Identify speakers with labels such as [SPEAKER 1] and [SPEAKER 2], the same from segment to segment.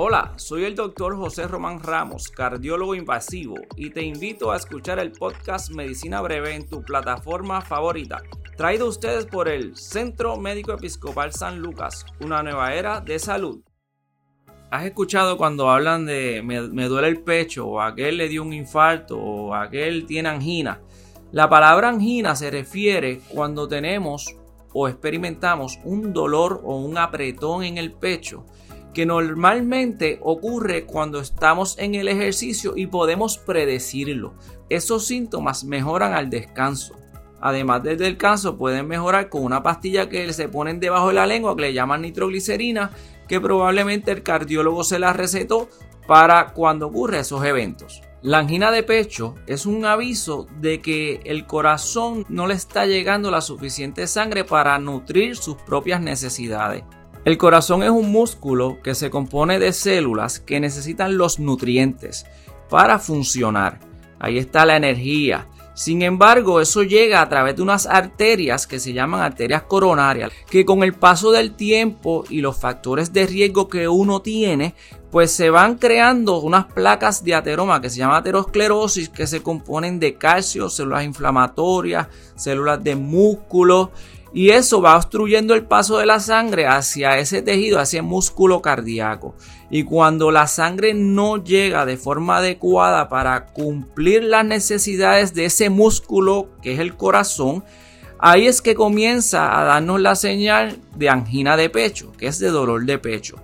[SPEAKER 1] Hola, soy el doctor José Román Ramos, cardiólogo invasivo, y te invito a escuchar el podcast Medicina Breve en tu plataforma favorita. Traído a ustedes por el Centro Médico Episcopal San Lucas, una nueva era de salud. ¿Has escuchado cuando hablan de me, me duele el pecho, o aquel le dio un infarto, o aquel tiene angina? La palabra angina se refiere cuando tenemos o experimentamos un dolor o un apretón en el pecho que normalmente ocurre cuando estamos en el ejercicio y podemos predecirlo. Esos síntomas mejoran al descanso. Además del descanso pueden mejorar con una pastilla que se ponen debajo de la lengua que le llaman nitroglicerina que probablemente el cardiólogo se la recetó para cuando ocurre esos eventos. La angina de pecho es un aviso de que el corazón no le está llegando la suficiente sangre para nutrir sus propias necesidades. El corazón es un músculo que se compone de células que necesitan los nutrientes para funcionar. Ahí está la energía. Sin embargo, eso llega a través de unas arterias que se llaman arterias coronarias, que con el paso del tiempo y los factores de riesgo que uno tiene, pues se van creando unas placas de ateroma que se llama aterosclerosis, que se componen de calcio, células inflamatorias, células de músculo y eso va obstruyendo el paso de la sangre hacia ese tejido, hacia el músculo cardíaco. Y cuando la sangre no llega de forma adecuada para cumplir las necesidades de ese músculo que es el corazón, ahí es que comienza a darnos la señal de angina de pecho, que es de dolor de pecho.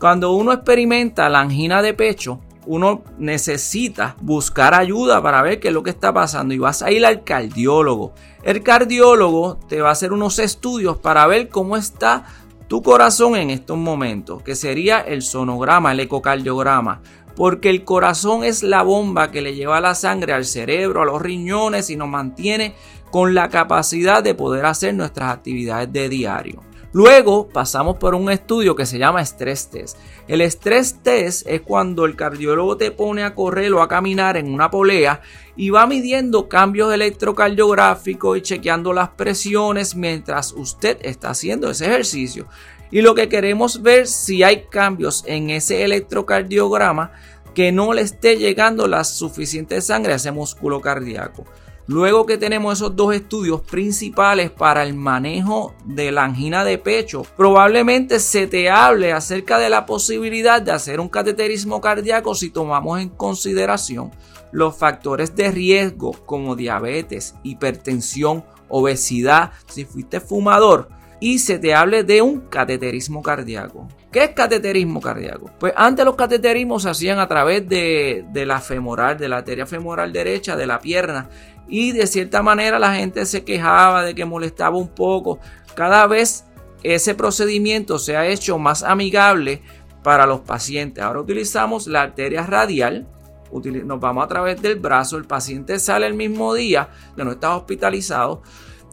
[SPEAKER 1] Cuando uno experimenta la angina de pecho, uno necesita buscar ayuda para ver qué es lo que está pasando y vas a ir al cardiólogo. El cardiólogo te va a hacer unos estudios para ver cómo está tu corazón en estos momentos, que sería el sonograma, el ecocardiograma, porque el corazón es la bomba que le lleva la sangre al cerebro, a los riñones y nos mantiene con la capacidad de poder hacer nuestras actividades de diario. Luego pasamos por un estudio que se llama stress test. El stress test es cuando el cardiólogo te pone a correr o a caminar en una polea y va midiendo cambios electrocardiográficos y chequeando las presiones mientras usted está haciendo ese ejercicio. Y lo que queremos ver si hay cambios en ese electrocardiograma que no le esté llegando la suficiente sangre a ese músculo cardíaco. Luego que tenemos esos dos estudios principales para el manejo de la angina de pecho, probablemente se te hable acerca de la posibilidad de hacer un cateterismo cardíaco si tomamos en consideración los factores de riesgo como diabetes, hipertensión, obesidad, si fuiste fumador y se te hable de un cateterismo cardíaco. ¿Qué es cateterismo cardíaco? Pues antes los cateterismos se hacían a través de, de la femoral, de la arteria femoral derecha, de la pierna y de cierta manera la gente se quejaba de que molestaba un poco. Cada vez ese procedimiento se ha hecho más amigable para los pacientes. Ahora utilizamos la arteria radial, nos vamos a través del brazo, el paciente sale el mismo día que no está hospitalizado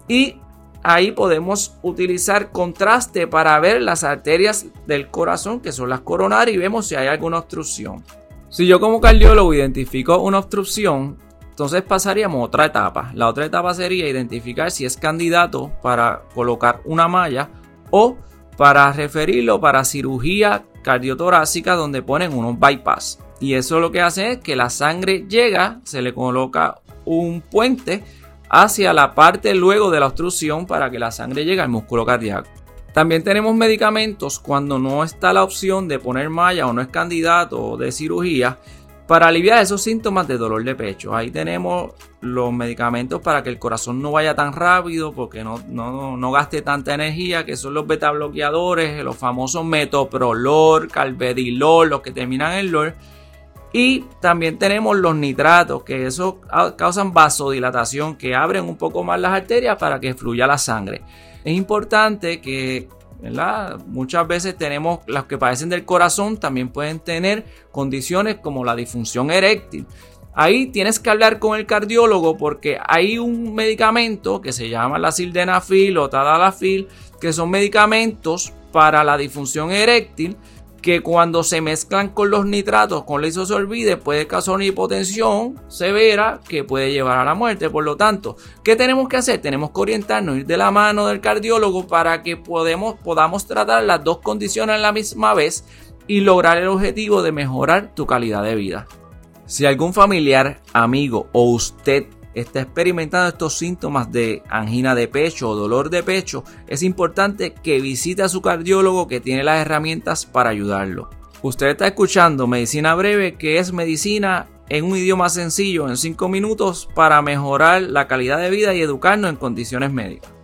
[SPEAKER 1] y ahí podemos utilizar contraste para ver las arterias del corazón que son las coronarias y vemos si hay alguna obstrucción. Si yo como cardiólogo identifico una obstrucción, entonces pasaríamos a otra etapa. La otra etapa sería identificar si es candidato para colocar una malla o para referirlo para cirugía cardiotorácica donde ponen unos bypass. Y eso lo que hace es que la sangre llega, se le coloca un puente hacia la parte luego de la obstrucción para que la sangre llegue al músculo cardíaco. También tenemos medicamentos cuando no está la opción de poner malla o no es candidato de cirugía para aliviar esos síntomas de dolor de pecho. Ahí tenemos los medicamentos para que el corazón no vaya tan rápido, porque no, no, gaste tanta energía, que son los beta bloqueadores, los famosos metoprolol, calvedilol, los que terminan en lor. Y también tenemos los nitratos, que eso causan vasodilatación, que abren un poco más las arterias para que fluya la sangre. Es importante que Muchas veces tenemos los que padecen del corazón también pueden tener condiciones como la disfunción eréctil. Ahí tienes que hablar con el cardiólogo porque hay un medicamento que se llama la sildenafil o tadalafil, que son medicamentos para la disfunción eréctil que cuando se mezclan con los nitratos, con la isosorbide, puede causar una hipotensión severa que puede llevar a la muerte. Por lo tanto, ¿qué tenemos que hacer? Tenemos que orientarnos, ir de la mano del cardiólogo para que podamos tratar las dos condiciones a la misma vez y lograr el objetivo de mejorar tu calidad de vida. Si algún familiar, amigo o usted está experimentando estos síntomas de angina de pecho o dolor de pecho, es importante que visite a su cardiólogo que tiene las herramientas para ayudarlo. Usted está escuchando Medicina Breve, que es medicina en un idioma sencillo en 5 minutos para mejorar la calidad de vida y educarnos en condiciones médicas.